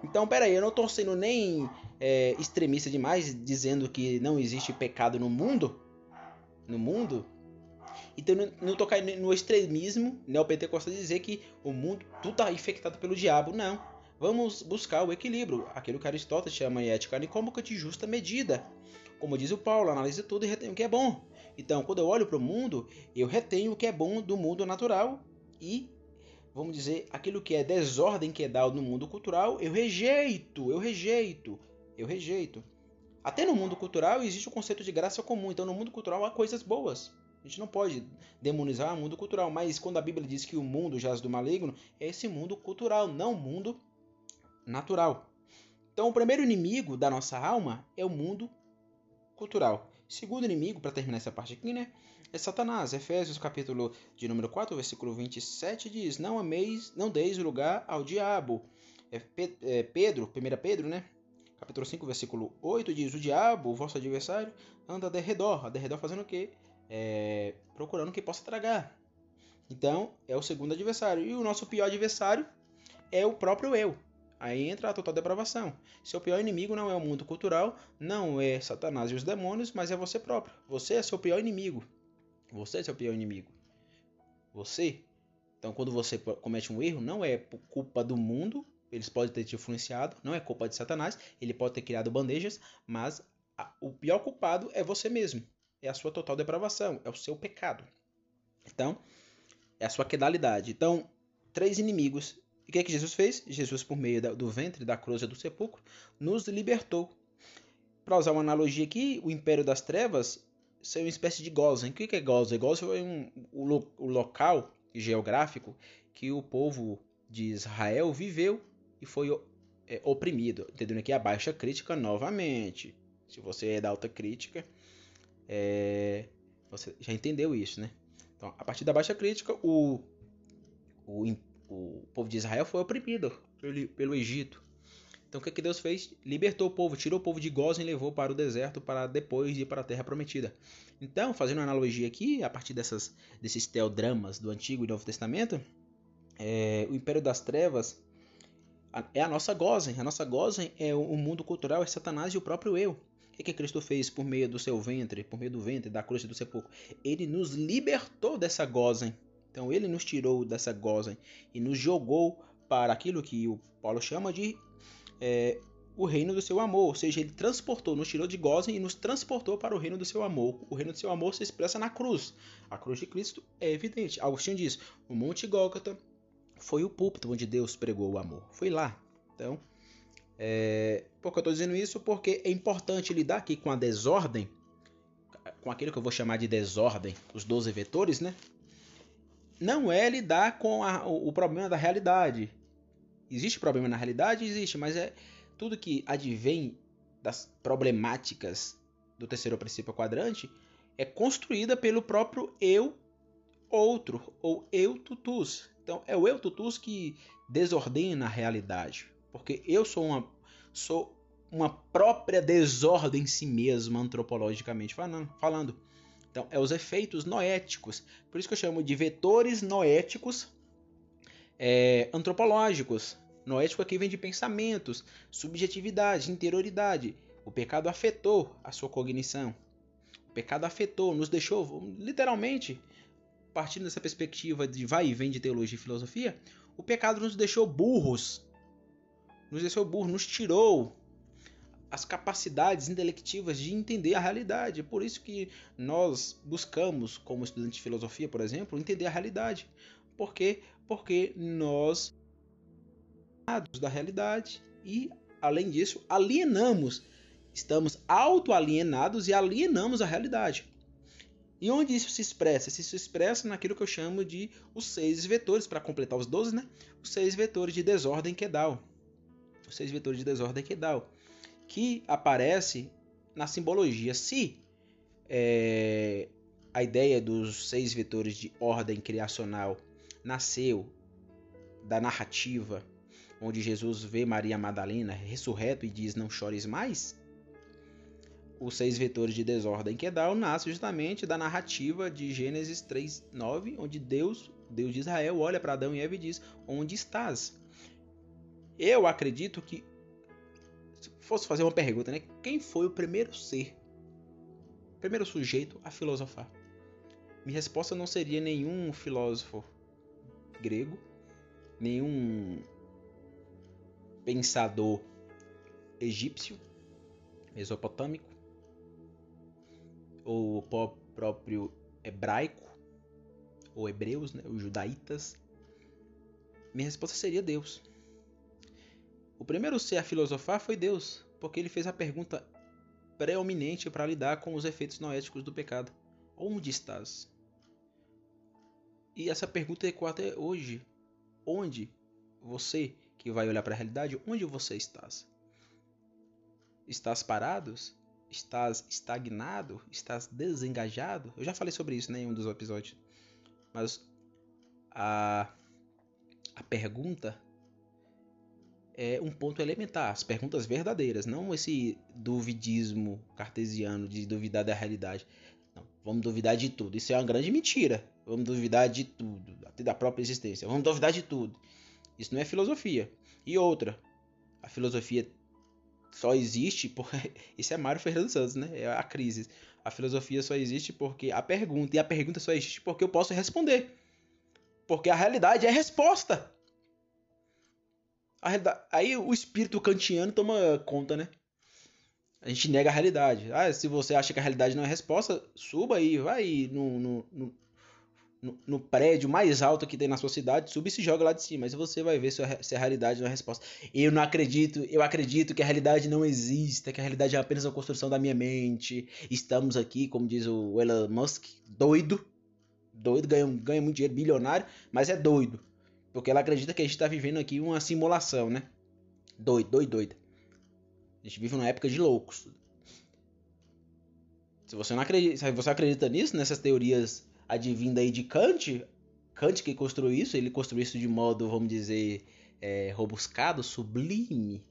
Então, peraí, eu não estou sendo nem é, extremista demais dizendo que não existe pecado no mundo. No mundo. Então, não estou caindo no extremismo neopentecostal dizer que o mundo tudo está infectado pelo diabo. Não. Vamos buscar o equilíbrio, aquilo que Aristóteles chama de ética nicômica de justa medida. Como diz o Paulo, analise tudo e retém o que é bom. Então, quando eu olho para o mundo, eu retenho o que é bom do mundo natural e, vamos dizer, aquilo que é desordem que é dado no mundo cultural, eu rejeito, eu rejeito, eu rejeito. Até no mundo cultural existe o conceito de graça comum, então no mundo cultural há coisas boas. A gente não pode demonizar o mundo cultural, mas quando a Bíblia diz que o mundo jaz do maligno, é esse mundo cultural, não o mundo natural. Então, o primeiro inimigo da nossa alma é o mundo cultural. Segundo inimigo, para terminar essa parte aqui, né? É Satanás. Efésios capítulo de número 4, versículo 27 diz: Não ameis, não deis lugar ao diabo. É, é Pedro, 1 Pedro, né? Capítulo 5, versículo 8 diz: O diabo, o vosso adversário, anda de redor. A de redor fazendo o quê? É, procurando quem possa tragar. Então, é o segundo adversário. E o nosso pior adversário é o próprio eu. Aí entra a total depravação. Seu pior inimigo não é o mundo cultural, não é Satanás e os demônios, mas é você próprio. Você é seu pior inimigo. Você é seu pior inimigo. Você. Então, quando você comete um erro, não é culpa do mundo, eles podem ter te influenciado, não é culpa de Satanás, ele pode ter criado bandejas, mas a, o pior culpado é você mesmo. É a sua total depravação, é o seu pecado. Então, é a sua quedalidade. Então, três inimigos e o que, é que Jesus fez? Jesus, por meio do ventre, da cruz e do sepulcro, nos libertou. Para usar uma analogia aqui, o império das trevas é uma espécie de Gozen. O que é Gozen? Gozen foi um, o, o local geográfico que o povo de Israel viveu e foi é, oprimido. Entendendo aqui a baixa crítica novamente. Se você é da alta crítica, é, você já entendeu isso, né? Então, a partir da baixa crítica, o, o, o povo de Israel foi oprimido pelo, pelo Egito. Então o que, que Deus fez? Libertou o povo, tirou o povo de Gozen e levou para o deserto para depois ir para a terra prometida. Então, fazendo uma analogia aqui, a partir dessas, desses teodramas do Antigo e Novo Testamento, é, o Império das Trevas é a nossa Gozen. A nossa Gozen é o mundo cultural, é Satanás e o próprio eu. O que, que Cristo fez por meio do seu ventre, por meio do ventre, da cruz do sepulcro? Ele nos libertou dessa Gozen. Então ele nos tirou dessa gozem e nos jogou para aquilo que o Paulo chama de é, o reino do seu amor. Ou seja, ele transportou, nos tirou de gozem e nos transportou para o reino do seu amor. O reino do seu amor se expressa na cruz. A cruz de Cristo é evidente. Agostinho diz: o Monte Gólgota foi o púlpito onde Deus pregou o amor. Foi lá. Então, é, por que eu estou dizendo isso? Porque é importante lidar aqui com a desordem, com aquilo que eu vou chamar de desordem, os 12 vetores, né? Não é lidar com a, o, problema da realidade. Existe problema na realidade? Existe, mas é tudo que advém das problemáticas do terceiro princípio quadrante é construída pelo próprio eu outro, ou eu tutus. Então é o eu tutus que desordena a realidade, porque eu sou uma, sou uma própria desordem em si mesma, antropologicamente falando. Então, é os efeitos noéticos. Por isso que eu chamo de vetores noéticos é, antropológicos. Noético aqui vem de pensamentos, subjetividade, interioridade. O pecado afetou a sua cognição. O pecado afetou, nos deixou, literalmente, partindo dessa perspectiva de vai e vem de teologia e filosofia, o pecado nos deixou burros. Nos deixou burros, nos tirou as capacidades intelectivas de entender a realidade. É por isso que nós buscamos, como estudante de filosofia, por exemplo, entender a realidade. Por quê? Porque nós da realidade e, além disso, alienamos, estamos auto-alienados e alienamos a realidade. E onde isso se expressa? Isso se expressa naquilo que eu chamo de os seis vetores, para completar os 12, né? Os seis vetores de desordem Kedal. Os seis vetores de desordem Kedal que aparece na simbologia. Se é, a ideia dos seis vetores de ordem criacional nasceu da narrativa onde Jesus vê Maria Madalena ressurreto e diz não chores mais, os seis vetores de desordem que dá nasce justamente da narrativa de Gênesis 3:9, onde Deus, Deus de Israel, olha para Adão e Eva e diz: "Onde estás?" Eu acredito que fosse fazer uma pergunta, né? Quem foi o primeiro ser, primeiro sujeito a filosofar? Minha resposta não seria nenhum filósofo grego, nenhum pensador egípcio, mesopotâmico, ou próprio hebraico, ou hebreus, né, os judaítas. Minha resposta seria Deus. O primeiro ser a filosofar foi Deus, porque ele fez a pergunta preeminente para lidar com os efeitos noéticos do pecado: Onde estás? E essa pergunta ecoa até hoje. Onde você que vai olhar para a realidade, onde você estás? Estás parados? Estás estagnado? Estás desengajado? Eu já falei sobre isso né, em um dos episódios. Mas a, a pergunta é um ponto elementar. As perguntas verdadeiras, não esse duvidismo cartesiano de duvidar da realidade. Não, vamos duvidar de tudo. Isso é uma grande mentira. Vamos duvidar de tudo, até da própria existência. Vamos duvidar de tudo. Isso não é filosofia. E outra, a filosofia só existe porque. Isso é Mário Fernando Santos, né? É a crise. A filosofia só existe porque a pergunta. E a pergunta só existe porque eu posso responder. Porque a realidade é resposta. A. Aí o espírito kantiano toma conta, né? A gente nega a realidade. Ah, se você acha que a realidade não é resposta, suba aí, vai no, no, no, no, prédio mais alto que tem na sua cidade, suba e se joga lá de cima. Mas você vai ver se a, se a realidade não é resposta. Eu não acredito, eu acredito que a realidade não existe, que a realidade é apenas uma construção da minha mente. Estamos aqui, como diz o Elon Musk, doido. Doido, ganha, ganha muito dinheiro, bilionário, mas é doido. Porque ela acredita que a gente está vivendo aqui uma simulação, né? Doido, doido, doido. A gente vive numa época de loucos. Se você não acredita, se você acredita nisso, nessas teorias advinda aí de Kant, Kant que construiu isso, ele construiu isso de modo, vamos dizer, é, robuscado, sublime.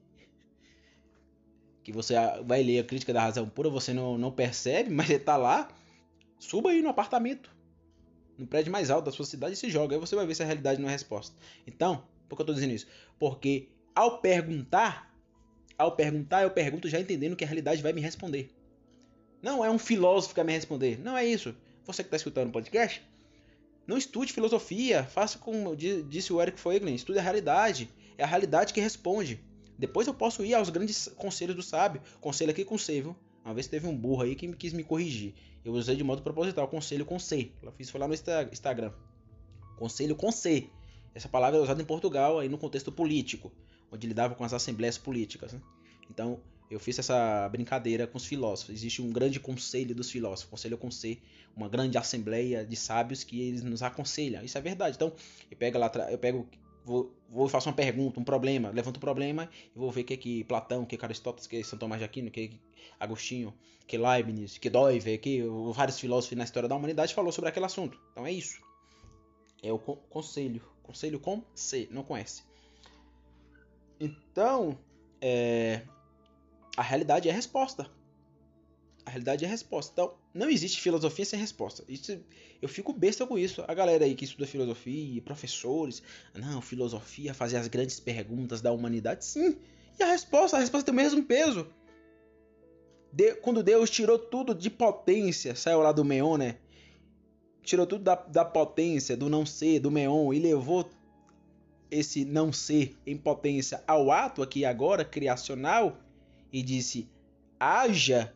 Que você vai ler a crítica da razão pura, você não, não percebe, mas ele tá lá. Suba aí no apartamento, no prédio mais alto da sua cidade e se joga. Aí você vai ver se a realidade não é resposta. Então, por que eu tô dizendo isso? Porque ao perguntar, ao perguntar, eu pergunto já entendendo que a realidade vai me responder. Não é um filósofo que vai me responder. Não é isso. Você que está escutando o podcast, não estude filosofia, faça como disse o Eric Feiglin, estude a realidade. É a realidade que responde. Depois eu posso ir aos grandes conselhos do sábio. Conselho aqui com C, viu? Uma vez teve um burro aí que quis me corrigir. Eu usei de modo proposital, conselho com C. Eu fiz foi lá no Instagram. Conselho com C. Essa palavra é usada em Portugal aí no contexto político, onde lidava com as assembleias políticas. Né? Então, eu fiz essa brincadeira com os filósofos. Existe um grande conselho dos filósofos, conselho com C, uma grande assembleia de sábios que eles nos aconselham. Isso é verdade. Então, eu pego lá, eu pego, vou, vou faço uma pergunta, um problema, levanto um problema e vou ver o que que Platão, que Aristóteles, que São Tomás de Aquino, que Agostinho, que Leibniz, que Doive, que vários filósofos na história da humanidade falou sobre aquele assunto. Então é isso. É o conselho, conselho com C, não conhece. Então, é, a realidade é a resposta. A realidade é a resposta. Então, não existe filosofia sem resposta. Isso, eu fico besta com isso. A galera aí que estuda filosofia, professores, não, filosofia, fazer as grandes perguntas da humanidade, sim. E a resposta, a resposta tem o mesmo peso. De, quando Deus tirou tudo de potência, saiu lá do Meon, né? Tirou tudo da, da potência, do não ser, do Meon, e levou esse não ser em potência ao ato aqui agora, criacional e disse: haja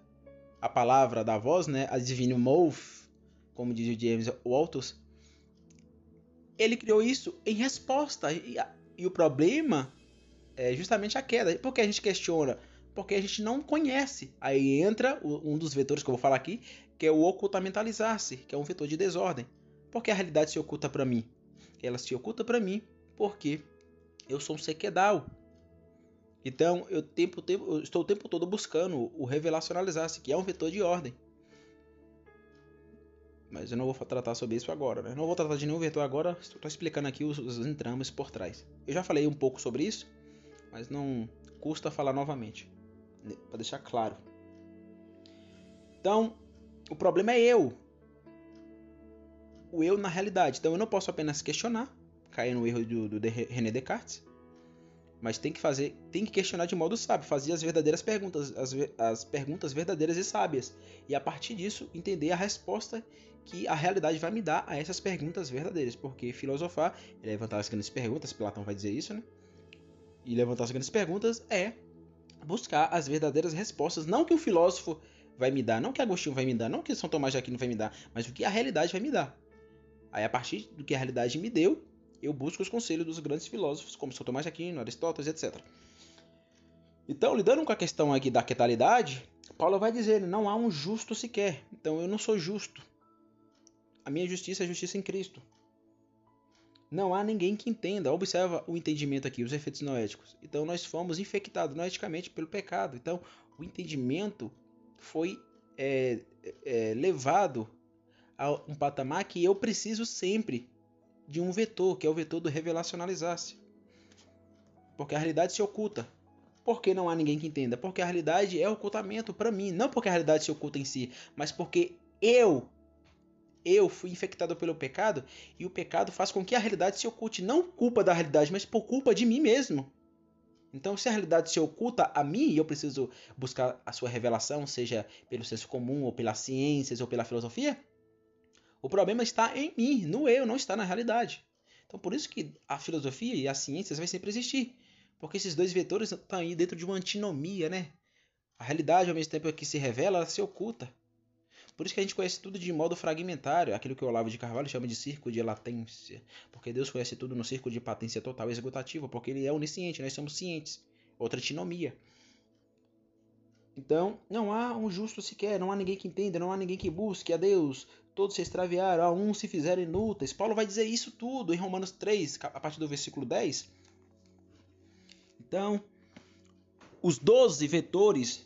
a palavra da voz, né? A divine mouth, como diz o James Walters. Ele criou isso em resposta. E, e o problema é justamente a queda. Por que a gente questiona? Porque a gente não conhece. Aí entra um dos vetores que eu vou falar aqui, que é o ocultamentalizar-se, que é um vetor de desordem. Porque a realidade se oculta para mim? Ela se oculta para mim porque eu sou um sequedal. Então, eu, tempo, tempo, eu estou o tempo todo buscando o revelacionalizar-se, que é um vetor de ordem. Mas eu não vou tratar sobre isso agora, né? Não vou tratar de nenhum vetor agora, estou explicando aqui os, os por trás. Eu já falei um pouco sobre isso, mas não custa falar novamente, né? para deixar claro. Então, o problema é eu. O eu na realidade. Então, eu não posso apenas questionar, cair no erro do, do René Descartes, mas tem que fazer, tem que questionar de modo sábio, fazer as verdadeiras perguntas, as, as perguntas verdadeiras e sábias, e a partir disso entender a resposta que a realidade vai me dar a essas perguntas verdadeiras, porque filosofar é levantar as grandes perguntas, Platão vai dizer isso, né? E levantar as grandes perguntas é buscar as verdadeiras respostas, não que o filósofo vai me dar, não que Agostinho vai me dar, não que São Tomás de Aquino vai me dar, mas o que a realidade vai me dar. Aí a partir do que a realidade me deu, eu busco os conselhos dos grandes filósofos, como São Tomás de Aquino, Aristóteles, etc. Então, lidando com a questão aqui da quetalidade, Paulo vai dizer: não há um justo sequer. Então, eu não sou justo. A minha justiça é justiça em Cristo. Não há ninguém que entenda. Observa o entendimento aqui, os efeitos noéticos. Então, nós fomos infectados noeticamente pelo pecado. Então, o entendimento foi é, é, levado a um patamar que eu preciso sempre de um vetor, que é o vetor do revelacionalizar-se. Porque a realidade se oculta. Por que não há ninguém que entenda? Porque a realidade é ocultamento para mim. Não porque a realidade se oculta em si, mas porque eu, eu fui infectado pelo pecado e o pecado faz com que a realidade se oculte. Não culpa da realidade, mas por culpa de mim mesmo. Então, se a realidade se oculta a mim e eu preciso buscar a sua revelação, seja pelo senso comum, ou pelas ciências, ou pela filosofia, o problema está em mim, no eu, não está na realidade. Então, por isso que a filosofia e as ciências vai sempre existir. Porque esses dois vetores estão aí dentro de uma antinomia, né? A realidade, ao mesmo tempo que se revela, ela se oculta. Por isso que a gente conhece tudo de modo fragmentário, aquilo que o Olavo de Carvalho chama de círculo de latência. Porque Deus conhece tudo no círculo de patência total e executativa, porque ele é onisciente, nós somos cientes. Outra antinomia. Então, não há um justo sequer, não há ninguém que entenda, não há ninguém que busque a Deus. Todos se extraviaram, a um se fizeram inúteis. Paulo vai dizer isso tudo em Romanos 3, a partir do versículo 10. Então, os 12 vetores,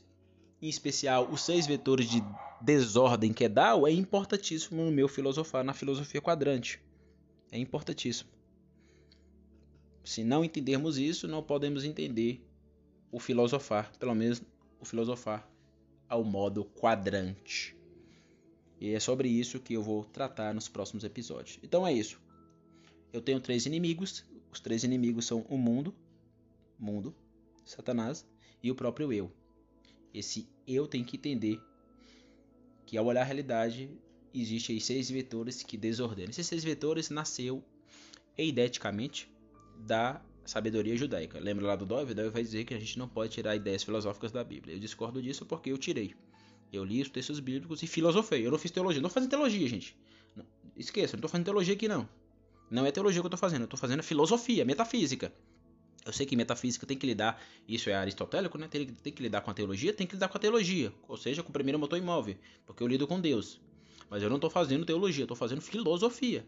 em especial os seis vetores de desordem que é Dao é importantíssimo no meu filosofar, na filosofia quadrante. É importantíssimo. Se não entendermos isso, não podemos entender o filosofar, pelo menos o filosofar ao modo quadrante. E é sobre isso que eu vou tratar nos próximos episódios. Então é isso. Eu tenho três inimigos. Os três inimigos são o mundo, mundo, Satanás e o próprio eu. Esse eu tem que entender que ao olhar a realidade existe aí seis vetores que desordenam. Esses seis vetores nasceu eideticamente da sabedoria judaica. Lembra lá do Dove? Dove vai dizer que a gente não pode tirar ideias filosóficas da Bíblia. Eu discordo disso porque eu tirei. Eu li os textos bíblicos e filosofei. Eu não fiz teologia. Não tô fazendo teologia, gente. Não, esqueça, não tô fazendo teologia aqui não. Não é teologia que eu tô fazendo. Eu tô fazendo filosofia, metafísica. Eu sei que metafísica tem que lidar, isso é aristotélico, né? Tem, tem, que lidar com a teologia, tem que lidar com a teologia, ou seja, com o primeiro motor imóvel, porque eu lido com Deus. Mas eu não estou fazendo teologia, estou fazendo filosofia.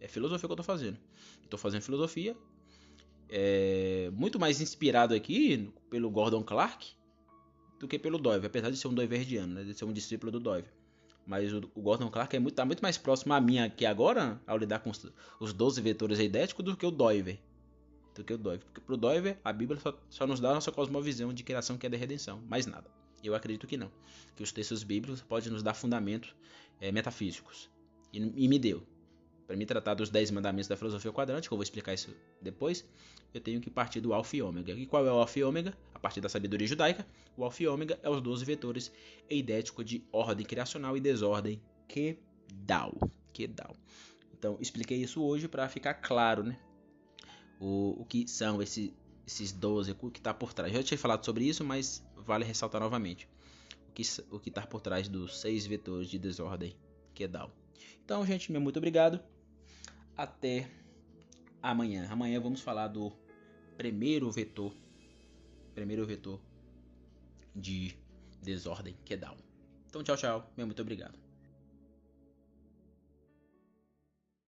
É filosofia que eu estou fazendo. Estou fazendo filosofia, é, muito mais inspirado aqui pelo Gordon Clark do que pelo Dove, apesar de ser um doiverdiano, né? de ser um discípulo do Dove. Mas o, o Gordon Clark é muito, tá muito mais próximo a mim aqui agora, ao lidar com os, os 12 vetores eidéticos, do que o Doiver do que o Doiver. Porque pro Doiver, a Bíblia só, só nos dá a nossa cosmovisão de criação, que é da redenção. Mais nada. Eu acredito que não. Que os textos bíblicos podem nos dar fundamentos é, metafísicos. E, e, me deu. Para me tratar dos 10 mandamentos da filosofia quadrante, que eu vou explicar isso depois, eu tenho que partir do Alfa e Ômega. E qual é o Alfa e Ômega? Partir da sabedoria judaica, o Alfa e Ômega é os 12 vetores eidéticos de ordem criacional e desordem Kedal. Kedal. Então, expliquei isso hoje para ficar claro, né? o, o que são esse, esses 12, o que está por trás. Já tinha falado sobre isso, mas vale ressaltar novamente o que o está por trás dos seis vetores de desordem DAO. Então, gente, meu muito obrigado. Até amanhã. Amanhã vamos falar do primeiro vetor, primeiro vetor de desordem que é DAO. Então, tchau, tchau. Meu muito obrigado.